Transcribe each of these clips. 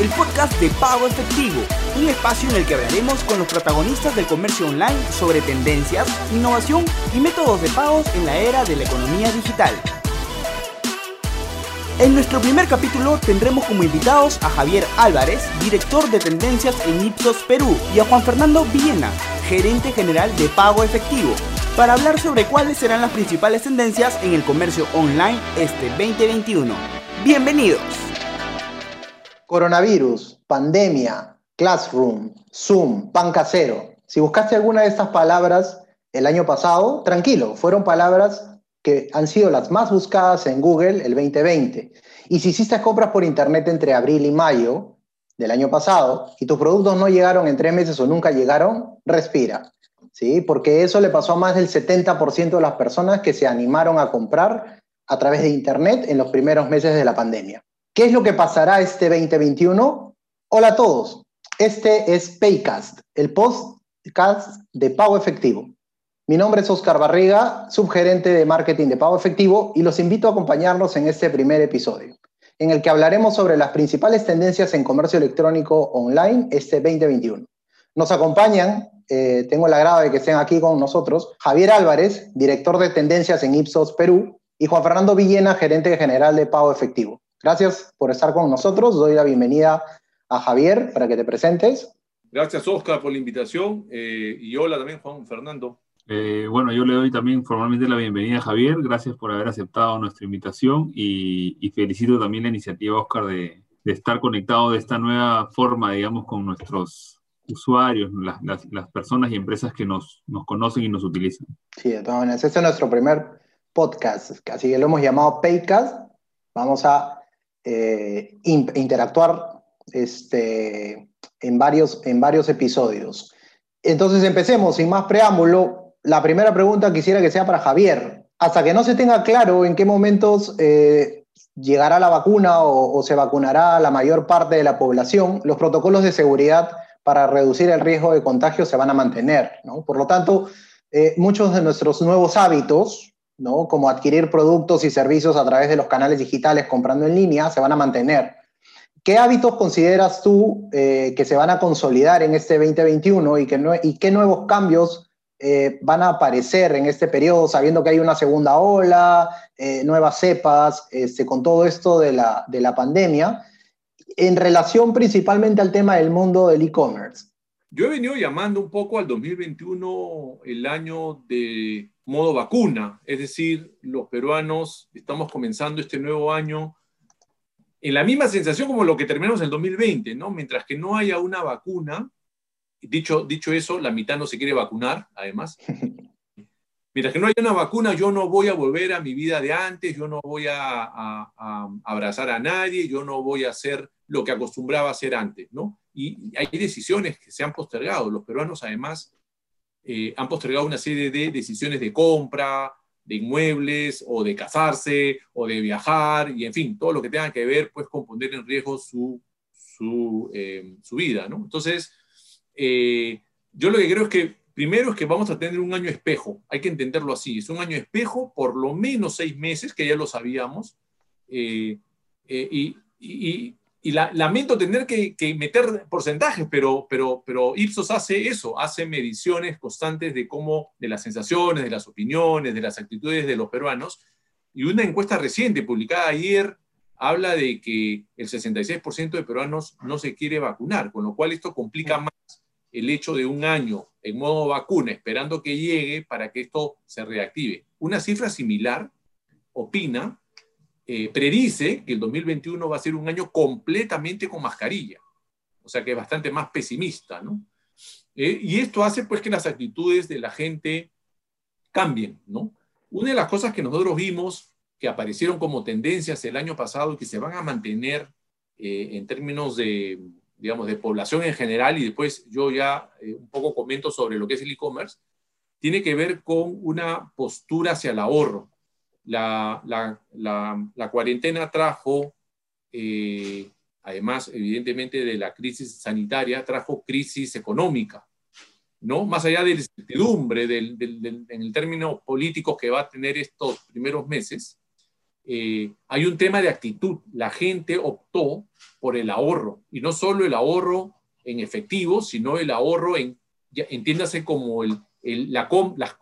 el podcast de Pago Efectivo, un espacio en el que hablaremos con los protagonistas del comercio online sobre tendencias, innovación y métodos de pagos en la era de la economía digital. En nuestro primer capítulo tendremos como invitados a Javier Álvarez, director de tendencias en Ipsos Perú, y a Juan Fernando Villena, gerente general de Pago Efectivo, para hablar sobre cuáles serán las principales tendencias en el comercio online este 2021. Bienvenidos. Coronavirus, pandemia, classroom, Zoom, pan casero. Si buscaste alguna de estas palabras el año pasado, tranquilo, fueron palabras que han sido las más buscadas en Google el 2020. Y si hiciste compras por Internet entre abril y mayo del año pasado y tus productos no llegaron en tres meses o nunca llegaron, respira. ¿sí? Porque eso le pasó a más del 70% de las personas que se animaron a comprar a través de Internet en los primeros meses de la pandemia. ¿Qué es lo que pasará este 2021? Hola a todos. Este es Paycast, el podcast de pago efectivo. Mi nombre es Oscar Barriga, subgerente de marketing de pago efectivo, y los invito a acompañarnos en este primer episodio, en el que hablaremos sobre las principales tendencias en comercio electrónico online este 2021. Nos acompañan, eh, tengo el agrado de que estén aquí con nosotros, Javier Álvarez, director de tendencias en Ipsos Perú, y Juan Fernando Villena, gerente general de pago efectivo. Gracias por estar con nosotros. Doy la bienvenida a Javier para que te presentes. Gracias, Oscar, por la invitación. Eh, y hola también, Juan Fernando. Eh, bueno, yo le doy también formalmente la bienvenida a Javier. Gracias por haber aceptado nuestra invitación y, felicito también la iniciativa, Oscar, de, estar conectado de esta nueva forma, digamos, con nuestros usuarios, las, personas y empresas que nos, nos, conocen y nos utilizan. Sí, de todas maneras. Este es nuestro primer podcast, así que lo hemos llamado Paycast. Vamos a eh, interactuar este, en, varios, en varios episodios. Entonces empecemos, sin más preámbulo. La primera pregunta quisiera que sea para Javier. Hasta que no se tenga claro en qué momentos eh, llegará la vacuna o, se vacunará la mayor parte de la población, los protocolos de seguridad para reducir el riesgo de contagio se van a mantener. Por lo tanto, eh, muchos de nuestros nuevos hábitos, ¿no? como adquirir productos y servicios a través de los canales digitales comprando en línea, se van a mantener. ¿Qué hábitos consideras tú eh, que se van a consolidar en este 2021 y, que y qué nuevos cambios eh, van a aparecer en este periodo, sabiendo que hay una segunda ola, eh, nuevas cepas, este, con todo esto de la, de la pandemia, en relación principalmente al tema del mundo del e-commerce? Yo he venido llamando un poco al 2021 el año de modo vacuna, es decir, los peruanos estamos comenzando este nuevo año en la misma sensación como lo que terminamos en el 2020, ¿no? Mientras que no haya una vacuna, dicho, dicho eso, la mitad no se quiere vacunar, además. Mientras que no haya una vacuna, yo no voy a volver a mi vida de antes, yo no voy a, a abrazar a nadie, yo no voy a hacer lo que acostumbraba a hacer antes, ¿no? Y hay decisiones que se han postergado. Los peruanos, además, eh, han postergado una serie de decisiones de compra, de inmuebles, o de casarse, o de viajar, y en fin, todo lo que tenga que ver pues, con poner en riesgo su, su, eh, vida. ¿no? Entonces, eh, yo lo que creo es que primero es que vamos a tener un año espejo, hay que entenderlo así, es un año espejo por lo menos seis meses, que ya lo sabíamos, y lamento tener que, meter porcentajes, pero, pero, pero Ipsos hace eso, hace mediciones constantes de cómo, de las sensaciones, de las opiniones, de las actitudes de los peruanos. Y una encuesta reciente publicada ayer habla de que el 66% de peruanos no se quiere vacunar, con lo cual esto complica más el hecho de un año en modo vacuna, esperando que llegue para que esto se reactive. Una cifra similar opina eh, predice que el 2021 va a ser un año completamente con mascarilla. O sea que es bastante más pesimista, ¿no? Eh, y esto hace pues que las actitudes de la gente cambien, ¿no? Una de las cosas que nosotros vimos que aparecieron como tendencias el año pasado y que se van a mantener eh, en términos de, digamos, de población en general, y después yo ya un poco comento sobre lo que es el e-commerce, tiene que ver con una postura hacia el ahorro la, cuarentena trajo, eh, además, evidentemente, de la crisis sanitaria, trajo crisis económica, ¿no? Más allá de la incertidumbre del, en el término político que va a tener estos primeros meses, eh, hay un tema de actitud. La gente optó por el ahorro, y no solo el ahorro en efectivo, sino el ahorro en, entiéndase como el, la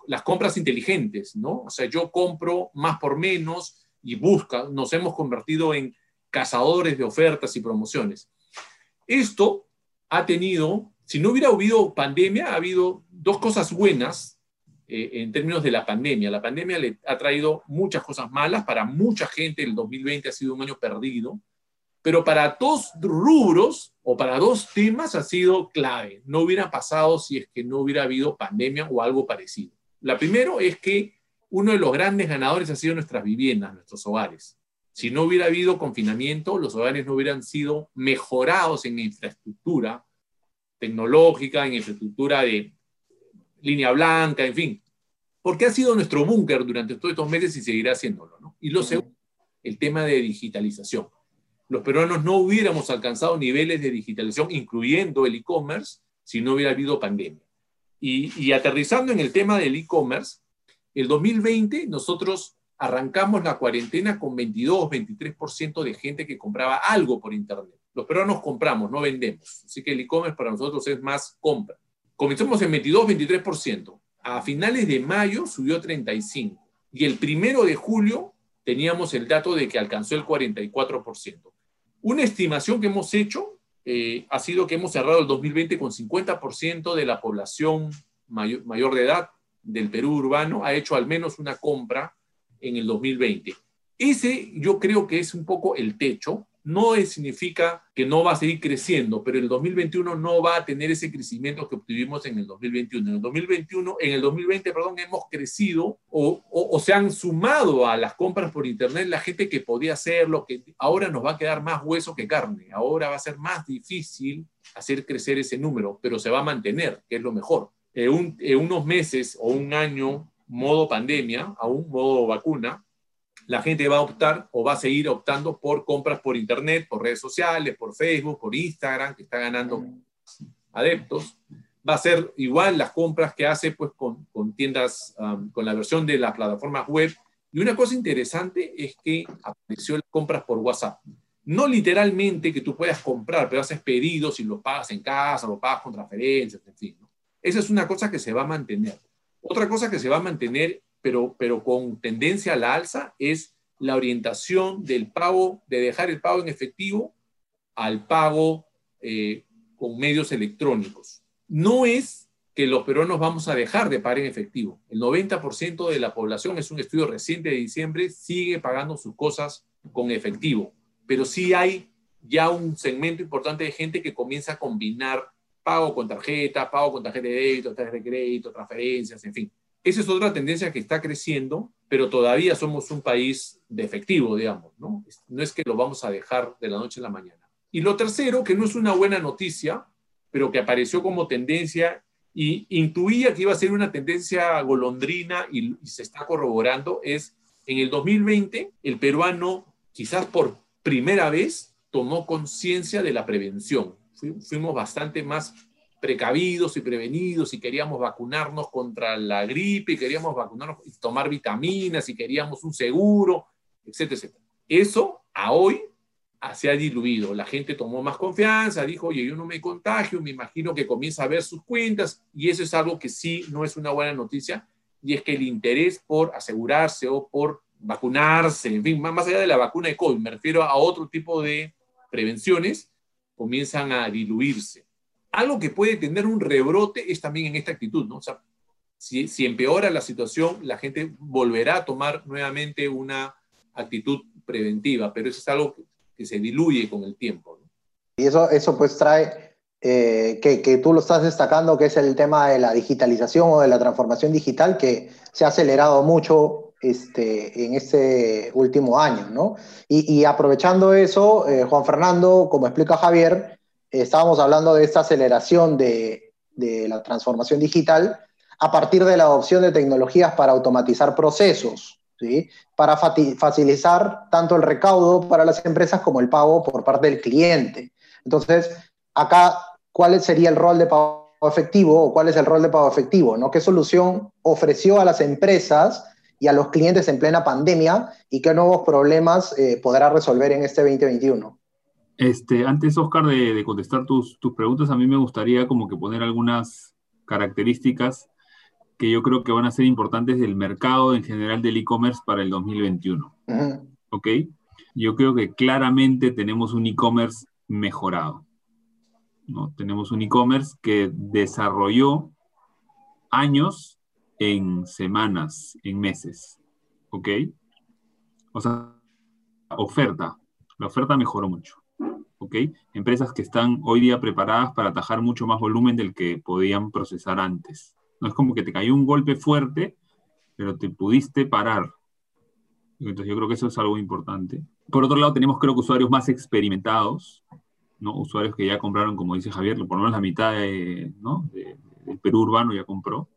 las, compras inteligentes, ¿no? O sea, yo compro más por menos y busca, nos hemos convertido en cazadores de ofertas y promociones. Esto ha tenido, si no hubiera habido pandemia, ha habido dos cosas buenas eh, en términos de la pandemia. La pandemia le ha traído muchas cosas malas, para mucha gente el 2020 ha sido un año perdido, pero para dos rubros o para dos temas ha sido clave. No hubiera pasado si es que no hubiera habido pandemia o algo parecido. La primero es que uno de los grandes ganadores ha sido nuestras viviendas, nuestros hogares. Si no hubiera habido confinamiento, los hogares no hubieran sido mejorados en infraestructura tecnológica, en infraestructura de línea blanca, en fin. Porque ha sido nuestro búnker durante todos estos meses y seguirá haciéndolo. ¿no? Y lo segundo, el tema de digitalización. Los peruanos no hubiéramos alcanzado niveles de digitalización, incluyendo el e-commerce, si no hubiera habido pandemia. Y, y aterrizando en el tema del e-commerce, el 2020 nosotros arrancamos la cuarentena con 22, 23% de gente que compraba algo por Internet. Los peruanos compramos, no vendemos. Así que el e-commerce para nosotros es más compra. Comenzamos en 22, 23%. A finales de mayo subió 35%. Y el primero de julio teníamos el dato de que alcanzó el 44%. Una estimación que hemos hecho eh, ha sido que hemos cerrado el 2020 con 50% de la población mayor, mayor de edad del Perú urbano ha hecho al menos una compra en el 2020. Ese yo creo que es un poco el techo. No significa que no va a seguir creciendo, pero el 2021 no va a tener ese crecimiento que obtuvimos en el 2021. En el 2021, en el 2020, perdón, hemos crecido o, se han sumado a las compras por internet la gente que podía hacerlo, que ahora nos va a quedar más hueso que carne. Ahora va a ser más difícil hacer crecer ese número, pero se va a mantener, que es lo mejor. En, en unos meses o un año modo pandemia, a un modo vacuna, la gente va a optar o va a seguir optando por compras por Internet, por redes sociales, por Facebook, por Instagram, que está ganando adeptos. Va a ser igual las compras que hace pues, con, con tiendas, um, con la versión de las plataformas web. Y una cosa interesante es que apareció las compras por WhatsApp. No literalmente que tú puedas comprar, pero haces pedidos y los pagas en casa, lo pagas con transferencias, en fin. Esa es una cosa que se va a mantener. Otra cosa que se va a mantener, pero, pero con tendencia a la alza, es la orientación del pago, de dejar el pago en efectivo al pago eh, con medios electrónicos. No es que los peruanos vamos a dejar de pagar en efectivo. El 90% de la población, es un estudio reciente de diciembre, sigue pagando sus cosas con efectivo. Pero sí hay ya un segmento importante de gente que comienza a combinar pago con tarjeta, pago con tarjeta de débito, tarjeta de crédito, transferencias, en fin. Esa es otra tendencia que está creciendo, pero todavía somos un país de efectivo, digamos, ¿no? No es que lo vamos a dejar de la noche a la mañana. Y lo tercero, que no es una buena noticia, pero que apareció como tendencia y intuía que iba a ser una tendencia golondrina y, y se está corroborando, es en el 2020 el peruano, quizás por primera vez, tomó conciencia de la prevención fuimos bastante más precavidos y prevenidos y queríamos vacunarnos contra la gripe, y queríamos vacunarnos y tomar vitaminas y queríamos un seguro, etcétera, etcétera. Eso a hoy se ha diluido. La gente tomó más confianza, dijo, oye, yo no me contagio, me imagino que comienza a ver sus cuentas y eso es algo que sí no es una buena noticia y es que el interés por asegurarse o por vacunarse, en fin, más allá de la vacuna de COVID, me refiero a otro tipo de prevenciones, comienzan a diluirse. Algo que puede tener un rebrote es también en esta actitud, ¿no? O sea, si, si empeora la situación, la gente volverá a tomar nuevamente una actitud preventiva, pero eso es algo que, se diluye con el tiempo. ¿no? Y eso, eso pues trae, eh, que, que, tú lo estás destacando, que es el tema de la digitalización o de la transformación digital, que se ha acelerado mucho este, en este último año, ¿no? Y, aprovechando eso, eh, Juan Fernando, como explica Javier, estábamos hablando de esta aceleración de, la transformación digital a partir de la adopción de tecnologías para automatizar procesos, ¿sí? Para facilitar tanto el recaudo para las empresas como el pago por parte del cliente. Entonces, acá, ¿cuál sería el rol de pago efectivo o cuál es el rol de pago efectivo? ¿no? ¿Qué solución ofreció a las empresas y a los clientes en plena pandemia y qué nuevos problemas eh, podrá resolver en este 2021. Este, antes, Oscar, de, contestar tus, tus, preguntas, a mí me gustaría como que poner algunas características que yo creo que van a ser importantes del mercado en general del e-commerce para el 2021. ¿Ok? Yo creo que claramente tenemos un e-commerce mejorado. ¿no? Tenemos un e-commerce que desarrolló años en semanas, en meses. ¿Ok? O sea, oferta. La oferta mejoró mucho. ¿Ok? Empresas que están hoy día preparadas para atajar mucho más volumen del que podían procesar antes. No es como que te cayó un golpe fuerte, pero te pudiste parar. Entonces yo creo que eso es algo importante. Por otro lado, tenemos creo que usuarios más experimentados, ¿no? Usuarios que ya compraron, como dice Javier, por lo menos la mitad del Perú urbano ya compró.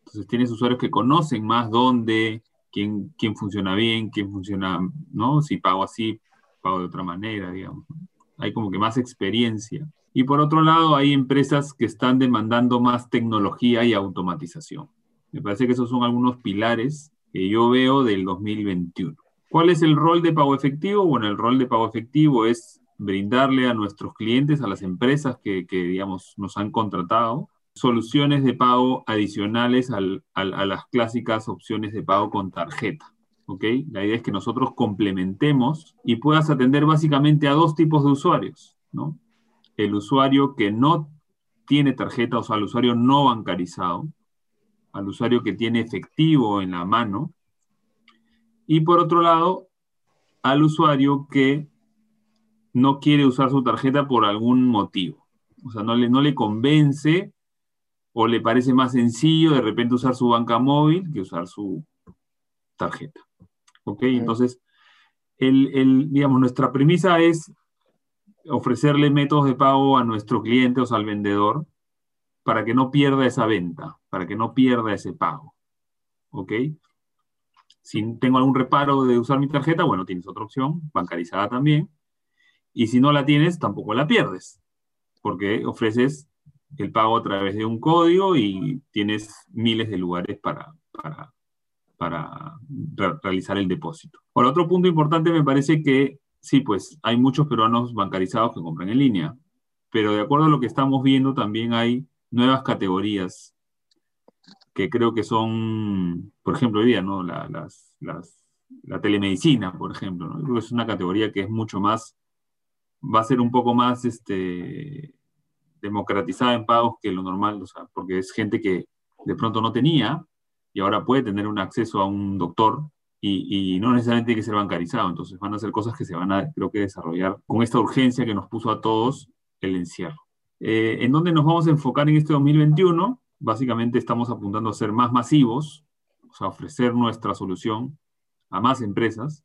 Entonces tienes usuarios que conocen más dónde, quién, quién funciona bien, quién funciona, ¿no? Si pago así, pago de otra manera, digamos. Hay como que más experiencia. Y por otro lado, hay empresas que están demandando más tecnología y automatización. Me parece que esos son algunos pilares que yo veo del 2021. ¿Cuál es el rol de pago efectivo? Bueno, el rol de pago efectivo es brindarle a nuestros clientes, a las empresas que, digamos, nos han contratado, soluciones de pago adicionales a las clásicas opciones de pago con tarjeta. ¿Ok? La idea es que nosotros complementemos y puedas atender básicamente a dos tipos de usuarios, ¿no? El usuario que no tiene tarjeta, o sea, al usuario no bancarizado, al usuario que tiene efectivo en la mano, y por otro lado, al usuario que no quiere usar su tarjeta por algún motivo. O sea, no le, no le convence o le parece más sencillo de repente usar su banca móvil que usar su tarjeta. ¿Ok? Entonces, el, digamos, nuestra premisa es ofrecerle métodos de pago a nuestro cliente, o sea, al vendedor, para que no pierda esa venta, para que no pierda ese pago. ¿Ok? Si tengo algún reparo de usar mi tarjeta, bueno, tienes otra opción, bancarizada también. Y si no la tienes, tampoco la pierdes, porque ofreces el pago a través de un código y tienes miles de lugares para, para, para realizar el depósito. Por otro punto importante me parece que sí, pues hay muchos peruanos bancarizados que compran en línea, pero de acuerdo a lo que estamos viendo también hay nuevas categorías que creo que son, por ejemplo, hoy día, ¿no? La, las, la telemedicina, por ejemplo, creo que es una categoría que es mucho más, va a ser un poco más este, democratizada en pagos que lo normal, o sea, porque es gente que de pronto no tenía y ahora puede tener un acceso a un doctor y, no necesariamente tiene que ser bancarizado. Entonces van a ser cosas que se van a, creo que, desarrollar con esta urgencia que nos puso a todos el encierro. Eh, ¿En dónde nos vamos a enfocar en este 2021? Básicamente estamos apuntando a ser más masivos, o sea, ofrecer nuestra solución a más empresas.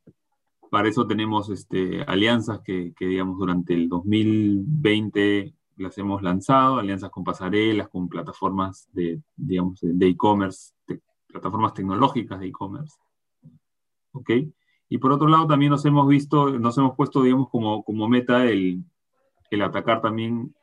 Para eso tenemos este, alianzas que, que, digamos, durante el 2020 las hemos lanzado, alianzas con pasarelas, con plataformas de, digamos, de e-commerce, plataformas tecnológicas de e-commerce. ¿Ok? Y por otro lado, también nos hemos visto, nos hemos puesto, digamos, como, como meta el, el atacar también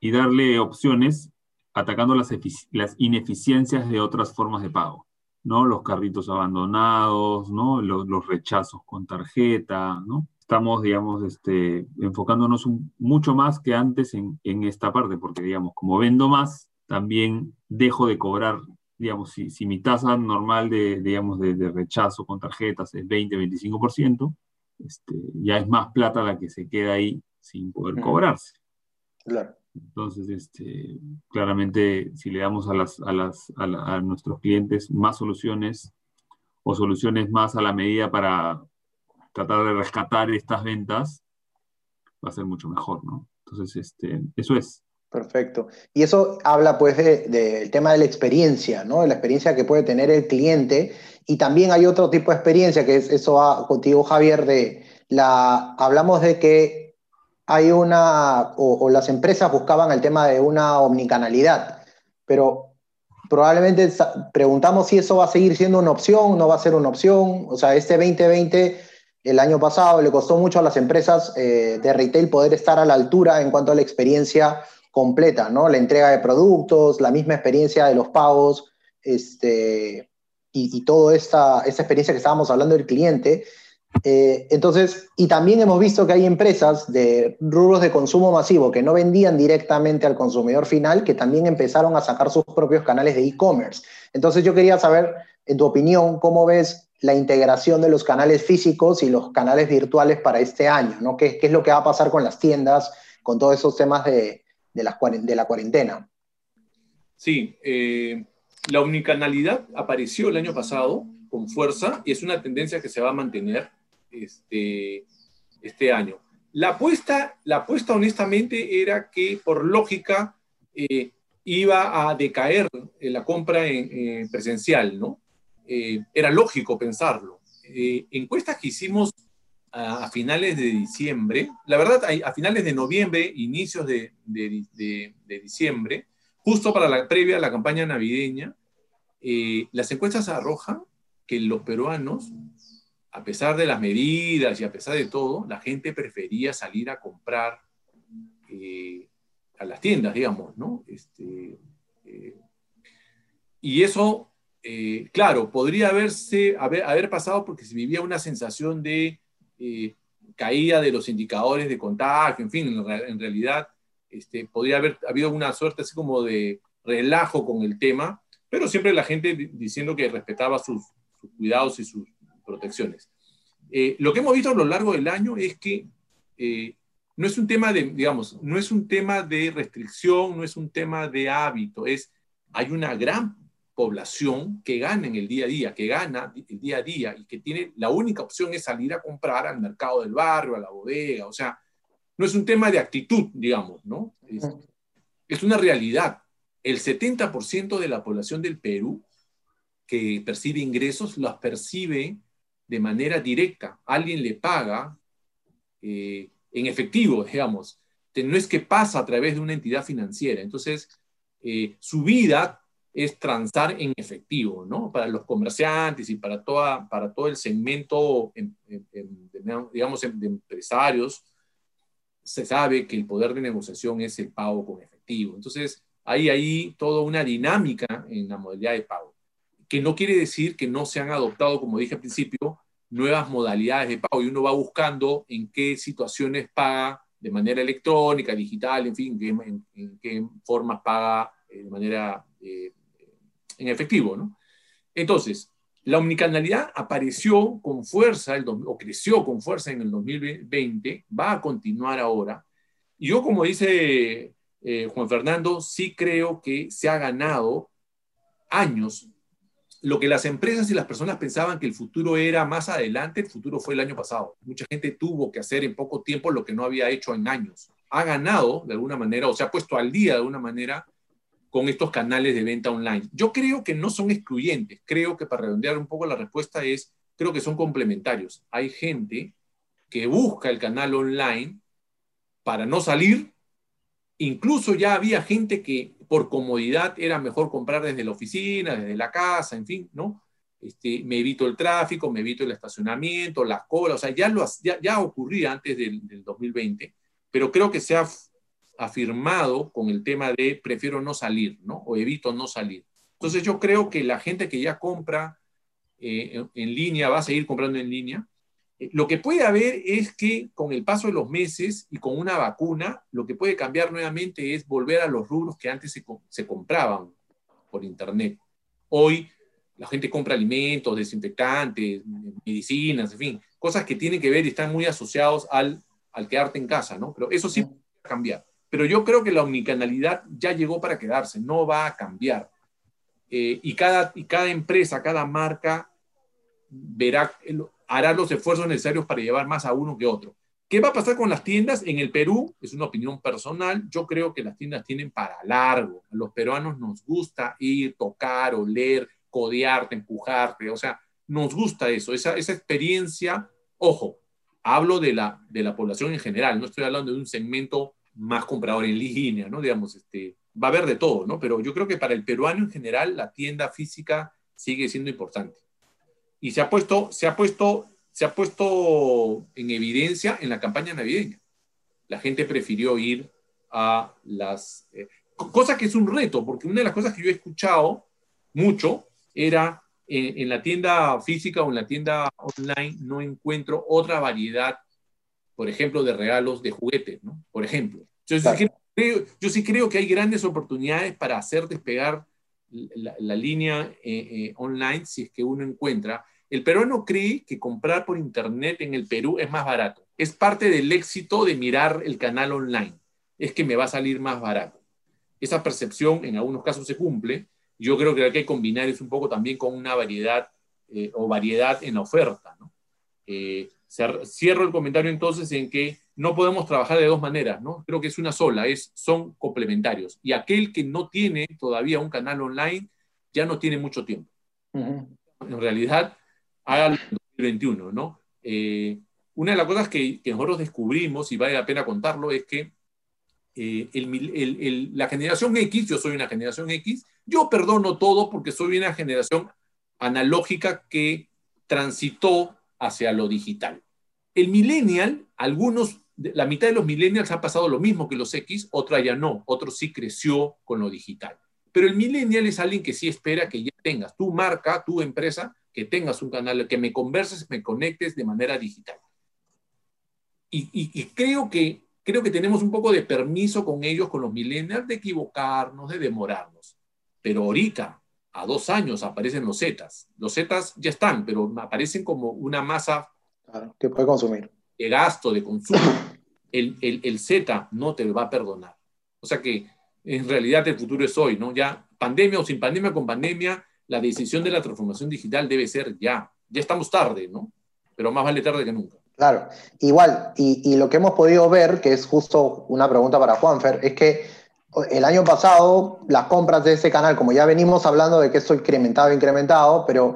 y darle opciones atacando las, las ineficiencias de otras formas de pago, ¿no? Los carritos abandonados, ¿no? Los, rechazos con tarjeta, ¿no? Estamos, digamos, este, enfocándonos mucho más que antes en, en esta parte, porque, digamos, como vendo más, también dejo de cobrar digamos, si, si mi tasa normal de, digamos, de, de, rechazo con tarjetas es 20-25%, este, ya es más plata la que se queda ahí sin poder cobrarse. Claro. Entonces, este, claramente, si le damos a, las, a, las, a, a, nuestros clientes más soluciones o soluciones más a la medida para tratar de rescatar estas ventas, va a ser mucho mejor, ¿no? Entonces, este, eso es. Perfecto. Y eso habla pues del de, tema de la experiencia, ¿no? De la experiencia que puede tener el cliente. Y también hay otro tipo de experiencia, que es, eso va contigo, Javier, de la, hablamos de que hay una, o, las empresas buscaban el tema de una omnicanalidad, pero probablemente preguntamos si eso va a seguir siendo una opción, no va a ser una opción. O sea, este 2020, el año pasado, le costó mucho a las empresas eh, de retail poder estar a la altura en cuanto a la experiencia completa, ¿no? La entrega de productos, la misma experiencia de los pagos, este, y, toda esta, experiencia que estábamos hablando del cliente. Eh, entonces, y también hemos visto que hay empresas de rubros de consumo masivo que no vendían directamente al consumidor final, que también empezaron a sacar sus propios canales de e-commerce. Entonces, yo quería saber, en tu opinión, cómo ves la integración de los canales físicos y los canales virtuales para este año, ¿no? ¿Qué, qué es lo que va a pasar con las tiendas, con todos esos temas de, de, la, cuarentena? Sí, eh, la omnicanalidad apareció el año pasado con fuerza y es una tendencia que se va a mantener este, este año. La apuesta, la apuesta honestamente era que por lógica eh, iba a decaer la compra en, presencial, ¿no? Eh, era lógico pensarlo. Eh, encuestas que hicimos a, finales de diciembre, la verdad, a, finales de noviembre, inicios de, diciembre, justo para la previa a la campaña navideña, las encuestas arrojan que los peruanos a pesar de las medidas y a pesar de todo, la gente prefería salir a comprar eh, a las tiendas, digamos, ¿no? Este, eh, y eso, eh, claro, podría haberse, haber, haber, pasado porque se vivía una sensación de caída de los indicadores de contagio, en fin, en, realidad este, podría haber habido una suerte así como de relajo con el tema, pero siempre la gente diciendo que respetaba sus cuidados y sus protecciones. Eh, lo que hemos visto a lo largo del año es que eh, no es un tema de, digamos, no es un tema de restricción, no es un tema de hábito, es, hay una gran población que gana en el día a día, que gana el día a día y que tiene, la única opción es salir a comprar al mercado del barrio, a la bodega, o sea, no es un tema de actitud, digamos, ¿no? Es, es una realidad. El 70% de la población del Perú que percibe ingresos los percibe de manera directa, alguien le paga eh, en efectivo, digamos. No es que pasa a través de una entidad financiera. Entonces, eh, su vida es transar en efectivo, ¿no? Para los comerciantes y para, toda, para todo el segmento, digamos, de empresarios, se sabe que el poder de negociación es el pago con efectivo. Entonces, hay ahí toda una dinámica en la modalidad de pago que no quiere decir que no se han adoptado, como dije al principio, nuevas modalidades de pago y uno va buscando en qué situaciones paga de manera electrónica, digital, en fin, en, qué formas paga eh, de manera eh, en efectivo, ¿no? Entonces, la omnicanalidad apareció con fuerza, el, o creció con fuerza en el 2020, va a continuar ahora. Yo, como dice eh, Juan Fernando, sí creo que se ha ganado años lo que las empresas y las personas pensaban que el futuro era más adelante, el futuro fue el año pasado. Mucha gente tuvo que hacer en poco tiempo lo que no había hecho en años. Ha ganado de alguna manera o se ha puesto al día de alguna manera con estos canales de venta online. Yo creo que no son excluyentes. Creo que para redondear un poco la respuesta es, creo que son complementarios. Hay gente que busca el canal online para no salir. Incluso ya había gente que por comodidad era mejor comprar desde la oficina, desde la casa, en fin, ¿no? Este, me evito el tráfico, me evito el estacionamiento, las colas, o sea, ya, lo, ya, ya ocurría antes del, 2020, pero creo que se ha afirmado con el tema de prefiero no salir, ¿no? O evito no salir. Entonces yo creo que la gente que ya compra eh, en línea va a seguir comprando en línea, lo que puede haber es que con el paso de los meses y con una vacuna, lo que puede cambiar nuevamente es volver a los rubros que antes se, compraban por Internet. Hoy la gente compra alimentos, desinfectantes, medicinas, en fin, cosas que tienen que ver y están muy asociados al, al quedarte en casa, ¿no? Pero eso sí puede cambiar. Pero yo creo que la omnicanalidad ya llegó para quedarse, no va a cambiar. Eh, y, cada, y cada empresa, cada marca verá hará los esfuerzos necesarios para llevar más a uno que otro. ¿Qué va a pasar con las tiendas? En el Perú, es una opinión personal, yo creo que las tiendas tienen para largo. A los peruanos nos gusta ir, tocar, oler, codearte, empujarte, o sea, nos gusta eso, esa, esa experiencia, ojo, hablo de la, de la población en general, no estoy hablando de un segmento más comprador en línea, ¿no? Digamos, este, va a haber de todo, ¿no? Pero yo creo que para el peruano en general la tienda física sigue siendo importante y se ha puesto, se ha puesto, se ha puesto en evidencia en la campaña navideña. La gente prefirió ir a las... Eh, cosa que es un reto, porque una de las cosas que yo he escuchado mucho era, en, la tienda física o en la tienda online no encuentro otra variedad, por ejemplo, de regalos de juguetes, ¿no? Por ejemplo. Yo, sí creo, yo sí creo que hay grandes oportunidades para hacer despegar la, línea eh, eh, online si es que uno encuentra. El peruano cree que comprar por internet en el Perú es más barato. Es parte del éxito de mirar el canal online. Es que me va a salir más barato. Esa percepción en algunos casos se cumple, yo creo que hay que combinar eso un poco también con una variedad eh, o variedad en la oferta. ¿no? Eh, cierro el comentario entonces en que no podemos trabajar de dos maneras, ¿no? Creo que es una sola, es, son complementarios. Y aquel que no tiene todavía un canal online ya no tiene mucho tiempo. En realidad, hágalo en 2021, ¿no? Eh, una de las cosas que, que, nosotros descubrimos, y vale la pena contarlo, es que el, la generación X, yo soy una generación X, yo perdono todo porque soy una generación analógica que transitó hacia lo digital. El millennial, algunos, la mitad de los millennials ha pasado lo mismo que los X, otra ya no, otro sí creció con lo digital. Pero el millennial es alguien que sí espera que ya tengas tu marca, tu empresa, que tengas un canal, que me converses, me conectes de manera digital. Y, y creo que creo que tenemos un poco de permiso con ellos, con los millennials, de equivocarnos, de demorarnos. Pero ahorita, a dos años, aparecen los Zetas. Los Zetas ya están, pero aparecen como una masa que puede consumir. De gasto, de consumo. El, el, el Z no te va a perdonar. O sea que en realidad el futuro es hoy, ¿no? Ya pandemia o sin pandemia, con pandemia, la decisión de la transformación digital debe ser ya. Ya estamos tarde, ¿no? Pero más vale tarde que nunca. Claro, igual, y, lo que hemos podido ver, que es justo una pregunta para Juanfer, es que el año pasado las compras de ese canal, como ya venimos hablando de que esto incrementado, incrementado, pero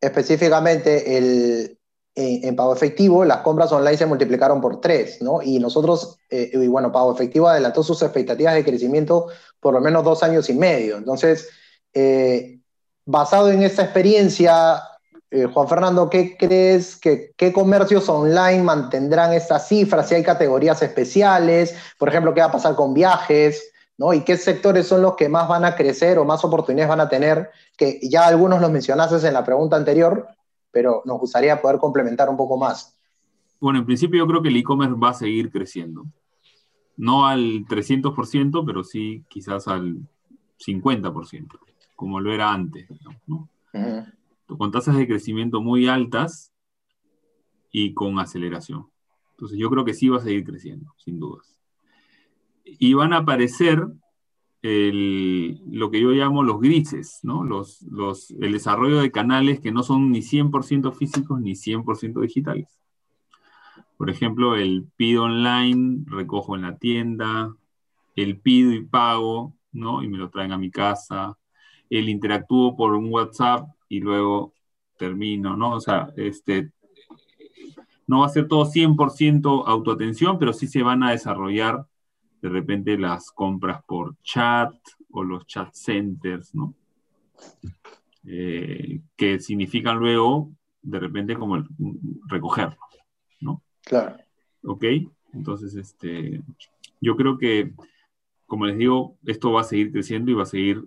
específicamente el, en, pago efectivo, las compras online se multiplicaron por tres, ¿no? Y nosotros, eh, y bueno, pago efectivo adelantó sus expectativas de crecimiento por lo menos dos años y medio. Entonces, eh, basado en esta experiencia, eh, Juan Fernando, ¿qué crees que qué comercios online mantendrán estas cifras? Si hay categorías especiales, por ejemplo, ¿qué va a pasar con viajes? ¿No? ¿Y qué sectores son los que más van a crecer o más oportunidades van a tener? Que ya algunos los mencionaste en la pregunta anterior, pero nos gustaría poder complementar un poco más. Bueno, en principio yo creo que el e-commerce va a seguir creciendo. No al 300%, pero sí quizás al 50%, como lo era antes. ¿no? con tasas de crecimiento muy altas y con aceleración. Entonces yo creo que sí va a seguir creciendo, sin dudas. Y van a aparecer lo que yo llamo los grises, ¿no? Los, los, el desarrollo de canales que no son ni 100% físicos ni 100% digitales. Por ejemplo, el pido online, recojo en la tienda, el pido y pago, ¿no? Y me lo traen a mi casa, el interactúo por un WhatsApp y luego termino, ¿no? O sea, este, no va a ser todo 100% autoatención, pero sí se van a desarrollar de repente las compras por chat o los chat centers, ¿no? Eh, que significan luego, de repente, como recogerlo, ¿no? Claro. ¿Ok? Entonces, este, yo creo que, como les digo, esto va a seguir creciendo y va a seguir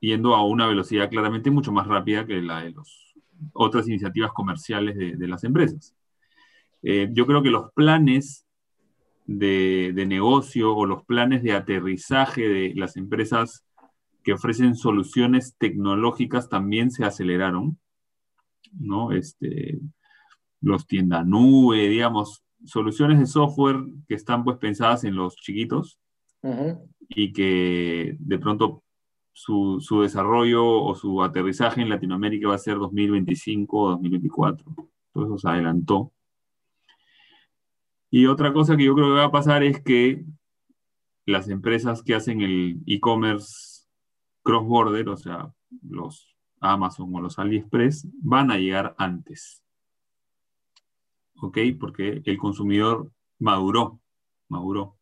yendo a una velocidad claramente mucho más rápida que la de las otras iniciativas comerciales de, las empresas. Eh, yo creo que los planes de, negocio o los planes de aterrizaje de las empresas que ofrecen soluciones tecnológicas también se aceleraron, ¿no? Este, los tiendas nube, digamos, soluciones de software que están pues pensadas en los chiquitos y que de pronto su, desarrollo o su aterrizaje en Latinoamérica va a ser 2025 o 2024. Todo eso se adelantó. Y otra cosa que yo creo que va a pasar es que las empresas que hacen el e-commerce cross-border, o sea, los Amazon o los AliExpress, van a llegar antes. ¿Ok? Porque el consumidor maduró, maduró.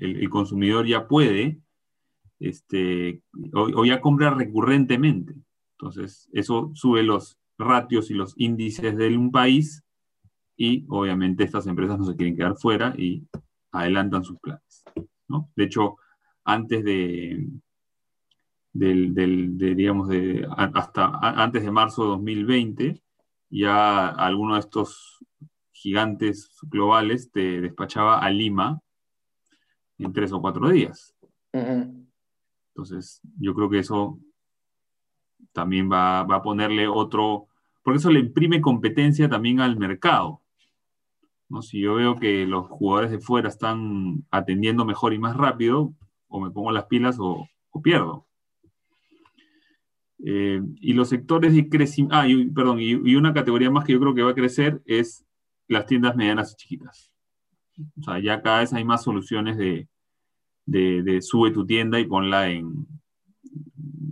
el consumidor ya puede este, o, ya compra recurrentemente. Entonces, eso sube los ratios y los índices de un país y obviamente estas empresas no se quieren quedar fuera y adelantan sus planes. De hecho, antes de, del, del de, digamos, de, hasta antes de marzo de 2020, ya alguno de estos gigantes globales te despachaba a Lima en tres o cuatro días. Entonces, yo creo que eso también va, va, a ponerle otro, porque eso le imprime competencia también al mercado. ¿No? Si yo veo que los jugadores de fuera están atendiendo mejor y más rápido, o me pongo las pilas o, pierdo. Eh, y los sectores de crecimiento, ah, perdón, y, y, una categoría más que yo creo que va a crecer es las tiendas medianas y chiquitas. O sea, ya cada vez hay más soluciones de, de, de sube tu tienda y ponla en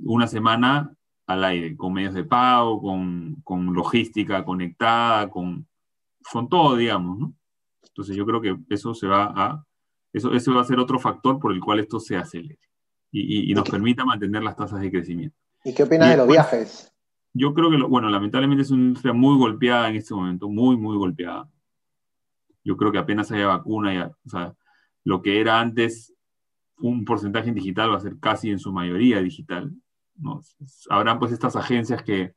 una semana al aire, con medios de pago, con, con logística conectada, con, con todo, digamos, ¿no? Entonces yo creo que eso se va a, eso, eso va a ser otro factor por el cual esto se acelere y, y, y nos permita mantener las tasas de crecimiento. ¿Y qué opinas de los viajes? Yo creo que, lo, bueno, lamentablemente es una industria muy golpeada en este momento, muy, muy golpeada. Yo creo que apenas haya vacuna, ya, o sea, lo que era antes un porcentaje en digital va a ser casi en su mayoría digital. ¿no? Habrán pues estas agencias que,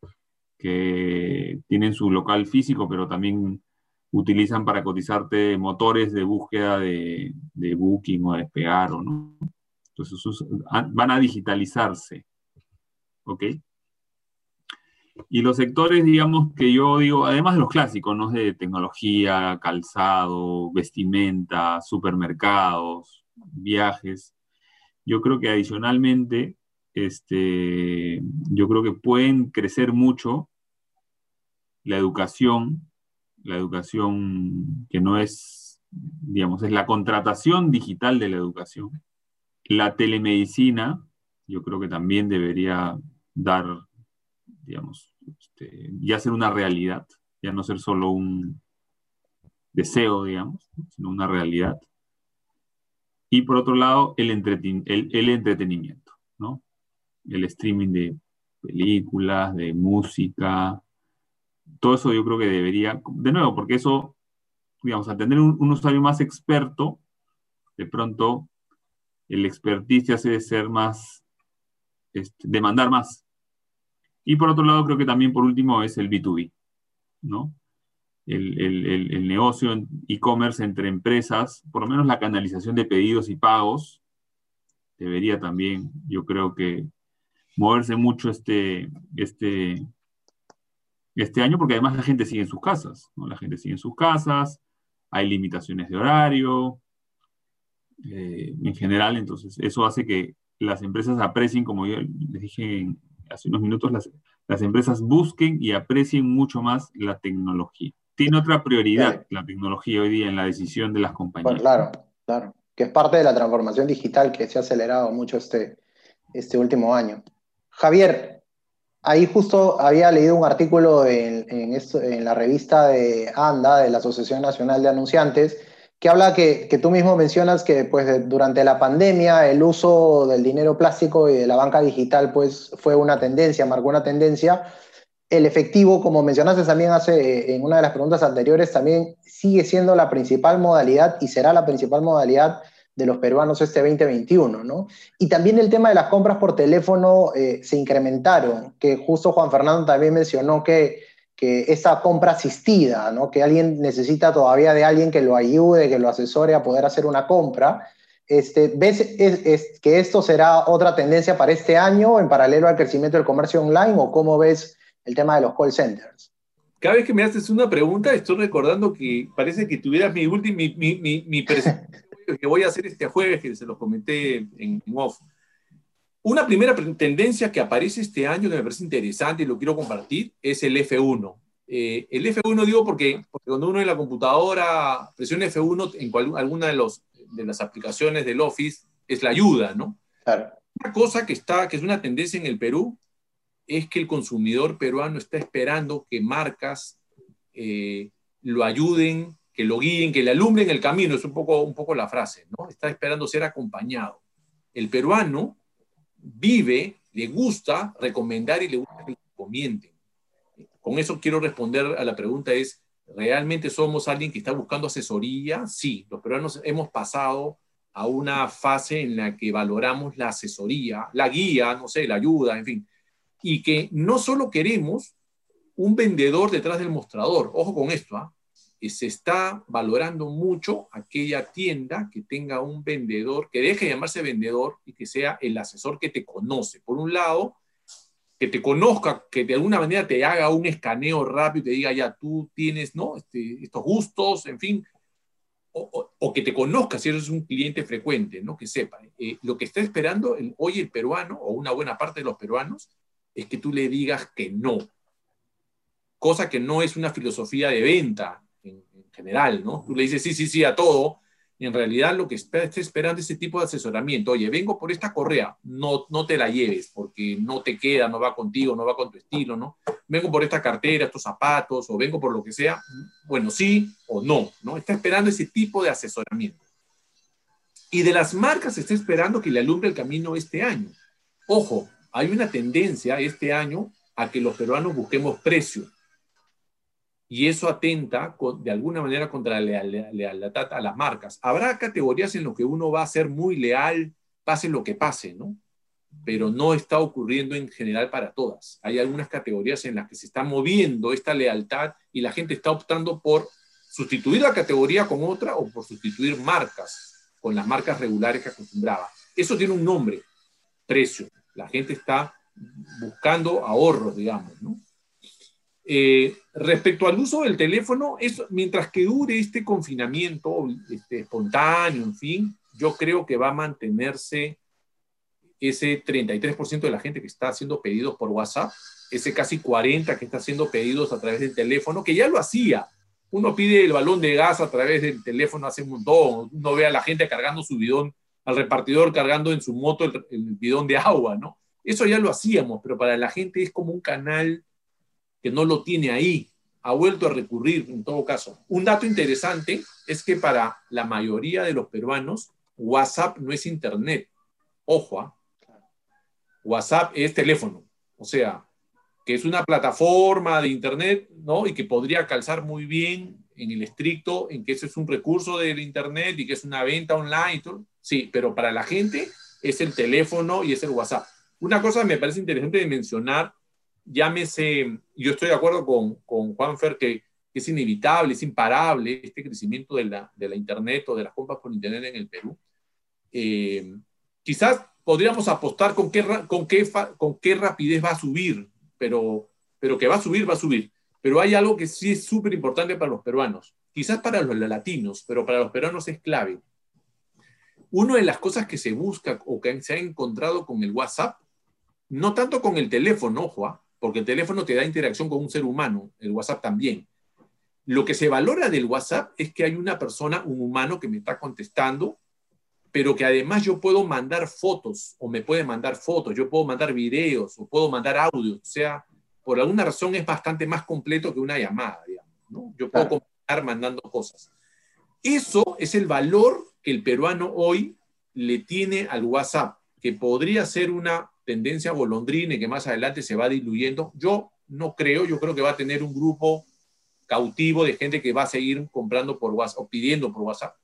que tienen su local físico, pero también utilizan para cotizarte motores de búsqueda de, de Booking o de Despegar, ¿o ¿no? Entonces van a digitalizarse. ¿Ok? Y los sectores, digamos, que yo digo, además de los clásicos, ¿no? De tecnología, calzado, vestimenta, supermercados, viajes, yo creo que adicionalmente, este, yo creo que pueden crecer mucho la educación, la educación que no es, digamos, es la contratación digital de la educación, la telemedicina, yo creo que también debería dar, digamos, este, ya ser una realidad, ya no ser solo un deseo, digamos, sino una realidad. Y por otro lado, el, entreten el, el entretenimiento, ¿no? El streaming de películas, de música, todo eso yo creo que debería, de nuevo, porque eso, digamos, al tener un, usuario más experto, de pronto el expertise hace ser más, este, demandar más. Y por otro lado, creo que también por último es el B2B, ¿no? el, el, el negocio en e-commerce entre empresas, por lo menos la canalización de pedidos y pagos, debería también, yo creo que, moverse mucho este, este, este año, porque además la gente sigue en sus casas, ¿no? La gente sigue en sus casas, hay limitaciones de horario, eh, en general, entonces eso hace que las empresas aprecien, como yo les dije hace unos minutos, las, las empresas busquen y aprecien mucho más la tecnología tiene otra prioridad la tecnología hoy día en la decisión de las compañías. Pues claro, claro, que es parte de la transformación digital que se ha acelerado mucho este, este último año. Javier, ahí justo había leído un artículo en, en, la revista de ANDA, de la Asociación Nacional de Anunciantes, que habla que, que tú mismo mencionas que pues, durante la pandemia el uso del dinero plástico y de la banca digital pues, fue una tendencia, marcó una tendencia, el efectivo, como mencionaste también hace en una de las preguntas anteriores, también sigue siendo la principal modalidad y será la principal modalidad de los peruanos este 2021, ¿no? Y también el tema de las compras por teléfono eh, se incrementaron, que justo Juan Fernando también mencionó que, que esa compra asistida, ¿no? Que alguien necesita todavía de alguien que lo ayude, que lo asesore a poder hacer una compra. Este, ¿Ves es, es, que esto será otra tendencia para este año en paralelo al crecimiento del comercio online o cómo ves el tema de los call centers. Cada vez que me haces una pregunta, estoy recordando que parece que tuvieras mi última, mi, mi, mi, que voy a hacer este jueves, que se los comenté en off. Una primera tendencia que aparece este año que me parece interesante y lo quiero compartir es el F1. Eh, el F1 digo porque, porque, cuando uno en la computadora presiona F1 en cual, alguna de, los, de las aplicaciones del Office es la ayuda, ¿no? Claro. Una cosa que, está, que es una tendencia en el Perú es que el consumidor peruano está esperando que marcas eh, lo ayuden, que lo guíen, que le alumbren el camino, es un poco, un poco la frase, ¿no? Está esperando ser acompañado. El peruano vive, le gusta recomendar y le gusta que le recomienden. Con eso quiero responder a la pregunta es, ¿realmente somos alguien que está buscando asesoría? Sí, los peruanos hemos pasado a una fase en la que valoramos la asesoría, la guía, no sé, la ayuda, en fin, y que no solo queremos un vendedor detrás del mostrador, ojo con esto, ¿ah? Se está valorando mucho aquella tienda que tenga un vendedor, que deje de llamarse vendedor y que sea el asesor que te conoce. Por un lado, que te conozca, que de alguna manera te haga un escaneo rápido y te diga, ya, tú tienes ¿no? Este, estos gustos, en fin, o, que te conozca si eres un cliente frecuente, ¿no? que sepa. Eh, lo que está esperando hoy el peruano, o una buena parte de los peruanos, es que tú le digas que no. Cosa que no es una filosofía de venta en, general, ¿no? Tú le dices sí, sí, sí a todo, y en realidad lo que está, esperando es ese tipo de asesoramiento. Oye, vengo por esta correa, no, no te la lleves porque no te queda, no va contigo, no va con tu estilo, ¿no? Vengo por esta cartera, estos zapatos, o vengo por lo que sea. Bueno, sí o no, ¿no? Está esperando ese tipo de asesoramiento. Y de las marcas está esperando que le alumbre el camino este año. Ojo, hay una tendencia este año a que los peruanos busquemos precio y eso atenta de alguna manera contra la lealtad a las marcas. Habrá categorías en las que uno va a ser muy leal, pase lo que pase, ¿no? Pero no está ocurriendo en general para todas. Hay algunas categorías en las que se está moviendo esta lealtad y la gente está optando por sustituir la categoría con otra o por sustituir marcas con las marcas regulares que acostumbraba. Eso tiene un nombre, precio. La gente está buscando ahorros, digamos, ¿no? Eh, respecto al uso del teléfono, es, mientras que dure este confinamiento este, espontáneo, en fin, yo creo que va a mantenerse ese 33% de la gente que está haciendo pedidos por WhatsApp, ese casi 40% que está haciendo pedidos a través del teléfono, que ya lo hacía. Uno pide el balón de gas a través del teléfono hace un montón, uno ve a la gente cargando su bidón, al repartidor cargando en su moto el, el bidón de agua, ¿no? Eso ya lo hacíamos, pero para la gente es como un canal que no lo tiene ahí, ha vuelto a recurrir en todo caso. Un dato interesante es que para la mayoría de los peruanos, WhatsApp no es Internet. Ojo, ¿ah? WhatsApp es teléfono. O sea, que es una plataforma de Internet, ¿no? Y que podría calzar muy bien en el estricto, en que ese es un recurso del Internet y que es una venta online. Sí, pero para la gente es el teléfono y es el WhatsApp. Una cosa que me parece interesante de mencionar llámese, yo estoy de acuerdo con, con Juanfer que, que, es inevitable, es imparable este crecimiento de la, de la Internet o de las compras por Internet en el Perú. Eh, quizás podríamos apostar con qué, con, qué, con qué rapidez va a subir, pero, pero que va a subir, va a subir. Pero hay algo que sí es súper importante para los peruanos, quizás para los latinos, pero para los peruanos es clave. Una de las cosas que se busca o que se ha encontrado con el WhatsApp, no tanto con el teléfono, ¿ah? Porque el teléfono te da interacción con un ser humano, el WhatsApp también. Lo que se valora del WhatsApp es que hay una persona, un humano que me está contestando, pero que además yo puedo mandar fotos o me puede mandar fotos, yo puedo mandar videos o puedo mandar audios, o sea, por alguna razón es bastante más completo que una llamada, digamos, ¿no? Yo puedo comunicar mandando cosas. Eso es el valor que el peruano hoy le tiene al WhatsApp, que podría ser una tendencia golondrina que más adelante se va diluyendo. Yo no creo, yo creo que va a tener un grupo cautivo de gente que va a seguir comprando por WhatsApp o pidiendo por WhatsApp.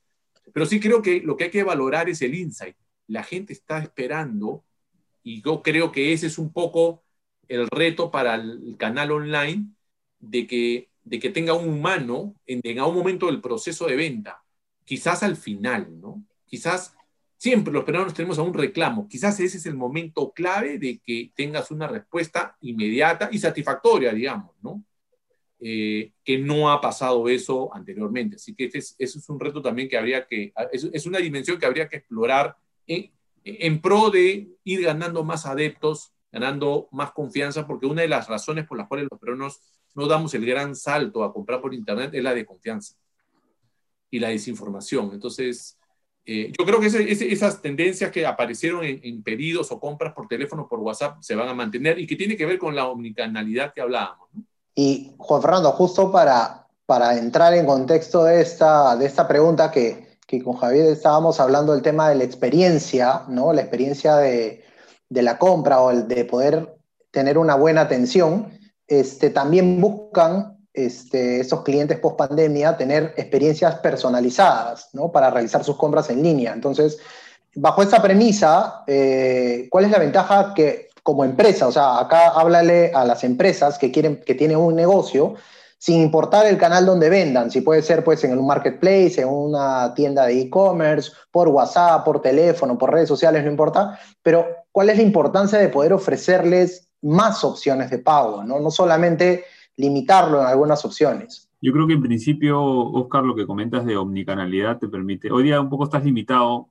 Pero sí creo que lo que hay que valorar es el insight. La gente está esperando y yo creo que ese es un poco el reto para el canal online de que, de que tenga un humano en, en algún momento del proceso de venta, quizás al final, ¿no? Quizás Siempre los peruanos tenemos a un reclamo. Quizás ese es el momento clave de que tengas una respuesta inmediata y satisfactoria, digamos, ¿no? Eh, que no ha pasado eso anteriormente. Así que ese es, es un reto también que habría que, es, es una dimensión que habría que explorar en, pro de ir ganando más adeptos, ganando más confianza, porque una de las razones por las cuales los peruanos no damos el gran salto a comprar por Internet es la de confianza y la desinformación. Entonces, eh, yo creo que esas tendencias que aparecieron en, pedidos o compras por teléfono, por WhatsApp, se van a mantener y que tiene que ver con la omnicanalidad que hablábamos. Y Juan Fernando, justo para, para entrar en contexto de esta, de esta pregunta que, que con Javier estábamos hablando del tema de la experiencia, ¿no? la experiencia de, de la compra o el de poder tener una buena atención, este, también buscan este, estos clientes post pandemia tener experiencias personalizadas, ¿no? Para realizar sus compras en línea. Entonces, bajo esta premisa, eh, ¿cuál es la ventaja que como empresa, o sea, acá háblale a las empresas que quieren, que tienen un negocio, sin importar el canal donde vendan, si puede ser pues en un marketplace, en una tienda de e-commerce, por WhatsApp, por teléfono, por redes sociales, no importa, pero ¿cuál es la importancia de poder ofrecerles más opciones de pago, no, no solamente limitarlo en algunas opciones? Yo creo que en principio, Oscar, lo que comentas de omnicanalidad te permite, hoy día un poco estás limitado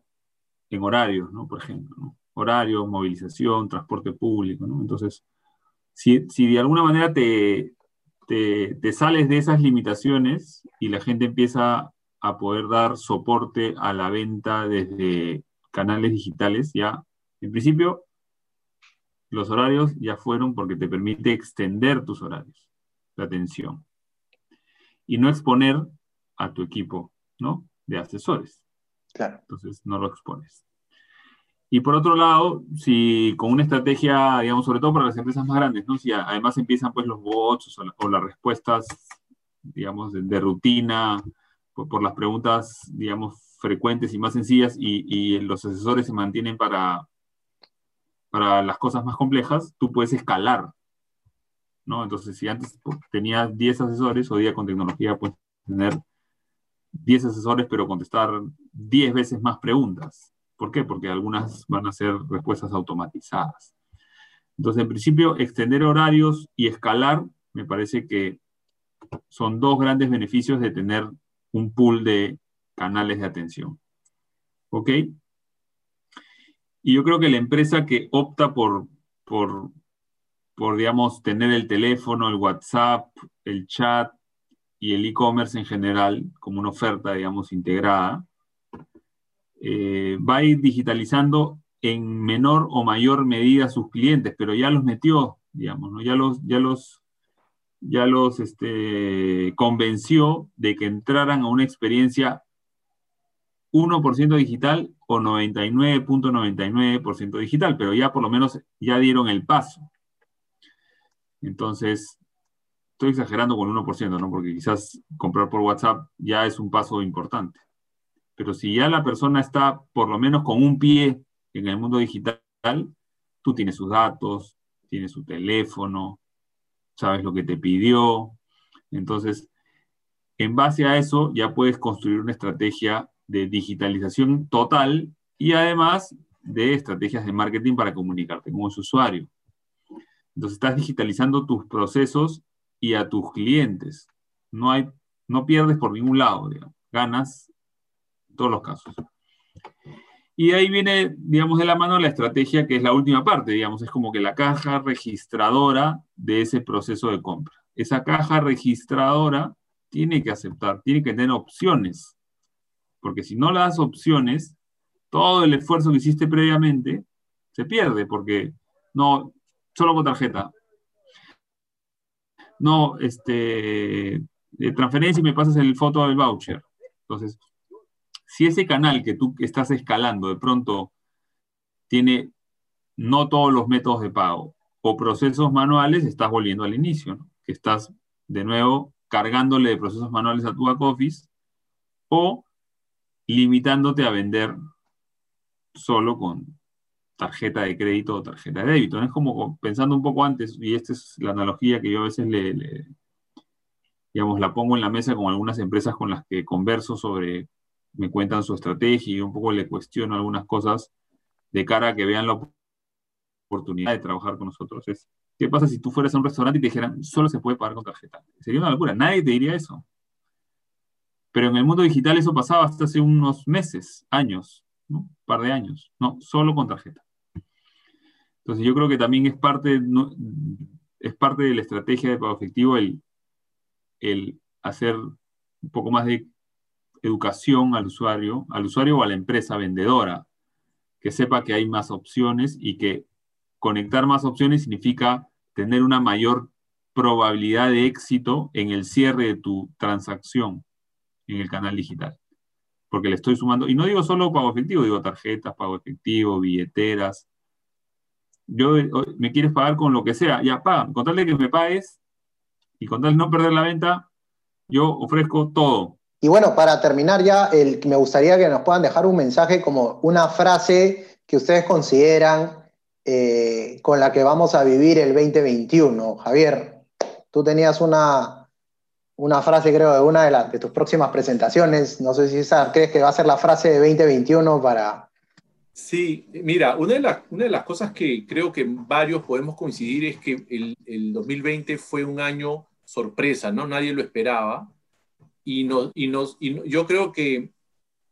en horarios, ¿no? Por ejemplo, ¿no? horarios, movilización, transporte público, ¿no? Entonces, si, si de alguna manera te, te, te, sales de esas limitaciones y la gente empieza a poder dar soporte a la venta desde canales digitales, ya, en principio, los horarios ya fueron porque te permite extender tus horarios, la atención, y no exponer a tu equipo, ¿no? De asesores. Claro. Entonces, no lo expones. Y por otro lado, si con una estrategia, digamos, sobre todo para las empresas más grandes, ¿no? Si además empiezan pues los bots o, las respuestas, digamos, de, rutina, por, las preguntas, digamos, frecuentes y más sencillas y, y, los asesores se mantienen para, para las cosas más complejas, tú puedes escalar, ¿no? Entonces, si antes tenías 10 asesores, hoy día con tecnología puedes tener 10 asesores, pero contestar 10 veces más preguntas. ¿Por qué? Porque algunas van a ser respuestas automatizadas. Entonces, en principio, extender horarios y escalar me parece que son dos grandes beneficios de tener un pool de canales de atención. ¿Ok? Y yo creo que la empresa que opta por, por, por tener el teléfono, el WhatsApp, el chat y el e-commerce en general como una oferta, digamos, integrada, eh, va a ir digitalizando en menor o mayor medida sus clientes, pero ya los metió, digamos, ya los, ya los, ya los este, convenció de que entraran a una experiencia 1% digital o 99.99% digital, pero ya por lo menos ya dieron el paso. Entonces, estoy exagerando con 1%, ¿no? Porque quizás comprar por WhatsApp ya es un paso importante. Pero si ya la persona está por lo menos con un pie en el mundo digital, tú tienes sus datos, tienes su teléfono, sabes lo que te pidió. Entonces, en base a eso ya puedes construir una estrategia de digitalización total y además de estrategias de marketing para comunicarte con su usuario. Entonces estás digitalizando tus procesos y a tus clientes. No, hay, no pierdes por ningún lado, ganas todos los casos. Y ahí viene, digamos, de la mano la estrategia que es la última parte, digamos, es como que la caja registradora de ese proceso de compra. Esa caja registradora tiene que aceptar, tiene que tener opciones, porque si no le das opciones, todo el esfuerzo que hiciste previamente se pierde, porque no, solo con tarjeta. No, este, de transferencia y me pasas el foto del voucher. Entonces, si ese canal que tú estás escalando de pronto tiene no todos los métodos de pago o procesos manuales, estás volviendo al inicio, ¿no? que estás de nuevo cargándole de procesos manuales a tu back office o limitándote a vender solo con tarjeta de crédito o tarjeta de débito. Es como pensando un poco antes, y esta es la analogía que yo a veces le, digamos, la pongo en la mesa con algunas empresas con las que converso sobre me cuentan su estrategia y un poco le cuestiono algunas cosas de cara a que vean la oportunidad de trabajar con nosotros. ¿qué pasa si tú fueras a un restaurante y te dijeran, solo se puede pagar con tarjeta? Sería una locura, nadie te diría eso. Pero en el mundo digital eso pasaba hasta hace unos meses, años, un par de años, no, solo con tarjeta. Entonces yo creo que también es parte, es parte de la estrategia de pago efectivo el, el hacer un poco más de educación al usuario, al usuario o a la empresa vendedora, que sepa que hay más opciones y que conectar más opciones significa tener una mayor probabilidad de éxito en el cierre de tu transacción en el canal digital. Porque le estoy sumando, y no digo solo pago efectivo, digo tarjetas, pago efectivo, billeteras. Yo me quieres pagar con lo que sea, ya paga, contarle que me pagues Y con tal de no perder la venta, yo ofrezco todo. Y bueno, para terminar ya, el, me gustaría que nos puedan dejar un mensaje como una frase que ustedes consideran eh, con la que vamos a vivir el 2021. Javier, tú tenías una, una frase, creo, de una de, de tus próximas presentaciones. No sé si esa crees que va a ser la frase de 2021 para... Sí, mira, una de, las, cosas que creo que varios podemos coincidir es que el, el 2020 fue un año sorpresa, ¿no? Nadie lo esperaba. Y, nos, y, nos, y yo, creo que,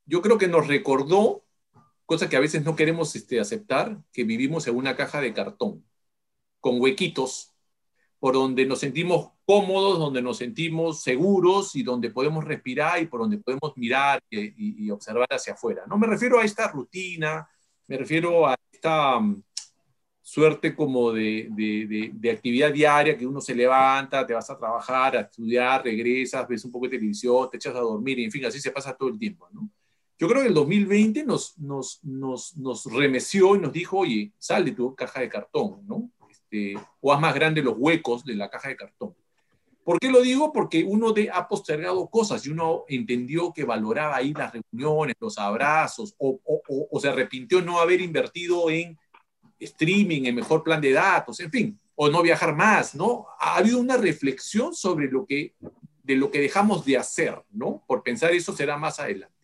yo creo que nos recordó cosa que a veces no queremos este, aceptar, que vivimos en una caja de cartón, con huequitos, por donde nos sentimos cómodos, donde nos sentimos seguros y donde podemos respirar y por donde podemos mirar y, y observar hacia afuera. No me refiero a esta rutina, me refiero a esta um, suerte como de, de, de, actividad diaria que uno se levanta, te vas a trabajar, a estudiar, regresas, ves un poco de televisión, te echas a dormir, y en fin, así se pasa todo el tiempo, ¿no? Yo creo que el 2020 nos, nos, nos, nos remeció y nos dijo, oye, sal de tu caja de cartón, ¿no? Este, o haz más grandes los huecos de la caja de cartón. ¿Por qué lo digo? Porque uno de, ha postergado cosas y uno entendió que valoraba ahí las reuniones, los abrazos, o, o, se arrepintió no haber invertido en streaming, en mejor plan de datos, en fin, o no viajar más, ¿no? Ha habido una reflexión sobre lo que, de lo que dejamos de hacer, ¿no? Por pensar eso será más adelante.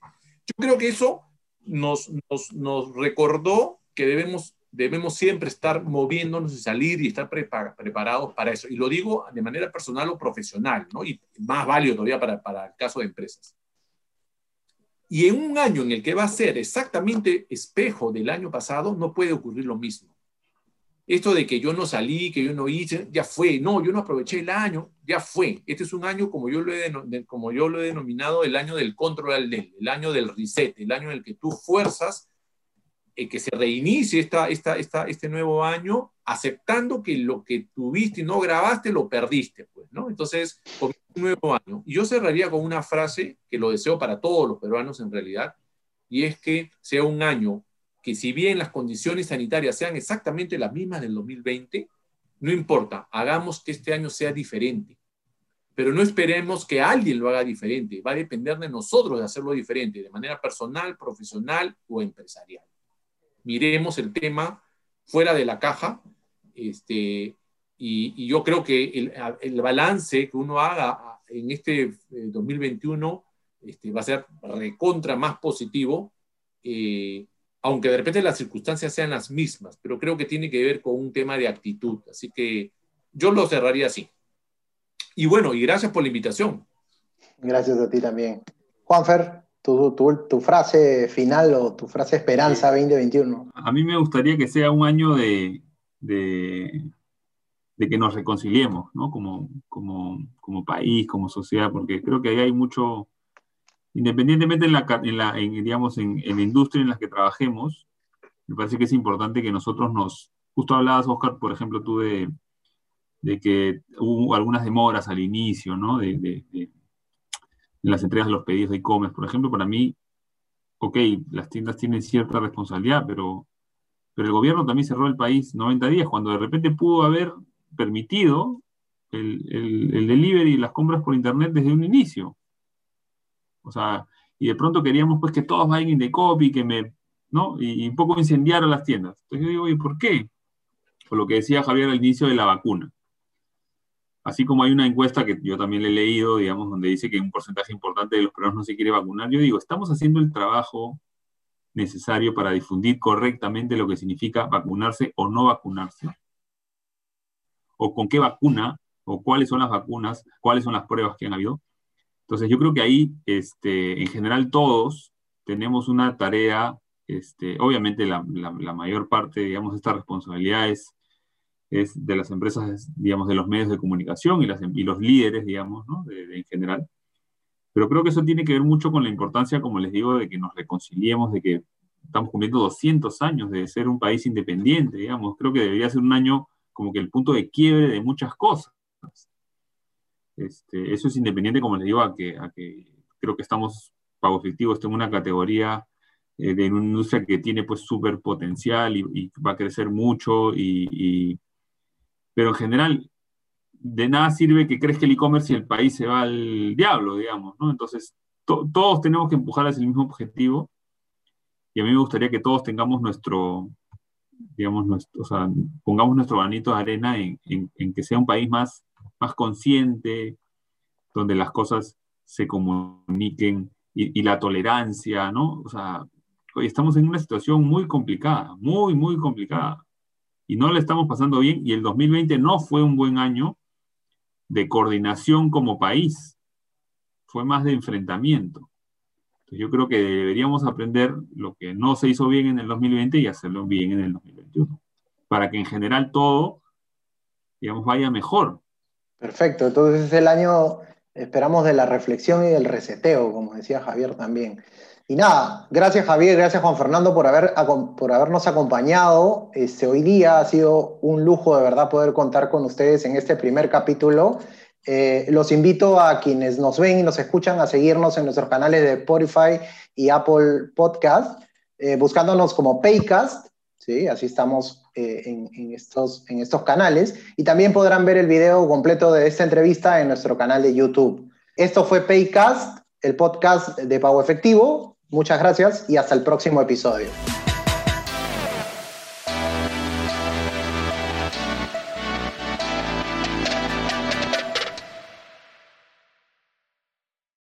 Yo creo que eso nos, nos, nos recordó que debemos, debemos siempre estar moviéndonos y salir y estar preparados para eso. Y lo digo de manera personal o profesional, ¿no? Y más válido todavía para, para el caso de empresas. Y en un año en el que va a ser exactamente espejo del año pasado, no puede ocurrir lo mismo. Esto de que yo no salí, que yo no hice, ya fue. No, yo no aproveché el año, ya fue. Este es un año, como yo lo he, como yo lo he denominado, el año del control al el año del reset, el año en el que tú fuerzas eh, que se reinicie esta, esta, esta, este nuevo año, aceptando que lo que tuviste y no grabaste lo perdiste, pues, ¿no? Entonces, un nuevo año. Y yo cerraría con una frase que lo deseo para todos los peruanos en realidad, y es que sea un año que si bien las condiciones sanitarias sean exactamente las mismas del 2020, no importa, hagamos que este año sea diferente. Pero no esperemos que alguien lo haga diferente, va a depender de nosotros de hacerlo diferente, de manera personal, profesional o empresarial. Miremos el tema fuera de la caja, este, y, y yo creo que el, el, balance que uno haga en este 2021 eh, este, va a ser recontra más positivo. Eh, aunque de repente las circunstancias sean las mismas, pero creo que tiene que ver con un tema de actitud. Así que yo lo cerraría así. Y bueno, y gracias por la invitación. Gracias a ti también. Juanfer, tu, tu, tu frase final o tu frase esperanza 2021. A mí me gustaría que sea un año de, de, de que nos reconciliemos, ¿no? Como, como, como país, como sociedad, porque creo que ahí hay mucho, independientemente en la, en la, en, digamos, en, en, la industria en la que trabajemos, me parece que es importante que nosotros nos, justo hablabas, Oscar, por ejemplo, tú de, de que hubo algunas demoras al inicio, ¿no? De, de, de las entregas de los pedidos de e-commerce, por ejemplo, para mí, ok, las tiendas tienen cierta responsabilidad, pero, pero el gobierno también cerró el país 90 días, cuando de repente pudo haber permitido el, el, el delivery y las compras por internet desde un inicio. O sea, y de pronto queríamos pues que todos vayan de copy, que me, ¿no? Y, un poco incendiaron las tiendas. Entonces yo digo, ¿y por qué? Por lo que decía Javier al inicio de la vacuna. Así como hay una encuesta que yo también le he leído, digamos, donde dice que un porcentaje importante de los peruanos no se quiere vacunar, yo digo, estamos haciendo el trabajo necesario para difundir correctamente lo que significa vacunarse o no vacunarse. O con qué vacuna, o cuáles son las vacunas, cuáles son las pruebas que han habido. Entonces yo creo que ahí, este, en general todos tenemos una tarea, este, obviamente la, la, mayor parte, digamos, de esta responsabilidad es, es, de las empresas, digamos, de los medios de comunicación y, los líderes, digamos, de, en general. Pero creo que eso tiene que ver mucho con la importancia, como les digo, de que nos reconciliemos, de que estamos cumpliendo 200 años de ser un país independiente, digamos. Creo que debería ser un año como que el punto de quiebre de muchas cosas. Este, eso es independiente, como les digo, a que, creo que estamos, pago efectivo, está en una categoría eh, de una industria que tiene pues súper potencial y, va a crecer mucho, y, pero en general de nada sirve que crezca el e-commerce y el país se va al diablo, digamos, ¿no? Entonces, todos tenemos que empujar hacia el mismo objetivo y a mí me gustaría que todos tengamos nuestro, digamos, nuestro, o sea, pongamos nuestro granito de arena en, que sea un país más, más consciente, donde las cosas se comuniquen y, la tolerancia, ¿no? O sea, hoy estamos en una situación muy complicada, muy, muy complicada. Y no le estamos pasando bien. Y el 2020 no fue un buen año de coordinación como país. Fue más de enfrentamiento. Entonces yo creo que deberíamos aprender lo que no se hizo bien en el 2020 y hacerlo bien en el 2021. Para que en general todo, digamos, vaya mejor. Perfecto. Entonces es el año esperamos de la reflexión y del reseteo, como decía Javier también. Y nada, gracias Javier, gracias Juan Fernando por, haber, por habernos acompañado. Este, hoy día ha sido un lujo de verdad poder contar con ustedes en este primer capítulo. Eh, los invito a quienes nos ven y nos escuchan a seguirnos en nuestros canales de Spotify y Apple Podcast, eh, buscándonos como Paycast, ¿sí? así estamos eh, en, estos, en estos canales. Y también podrán ver el video completo de esta entrevista en nuestro canal de YouTube. Esto fue Paycast, el podcast de Pago Efectivo. Muchas gracias y hasta el próximo episodio.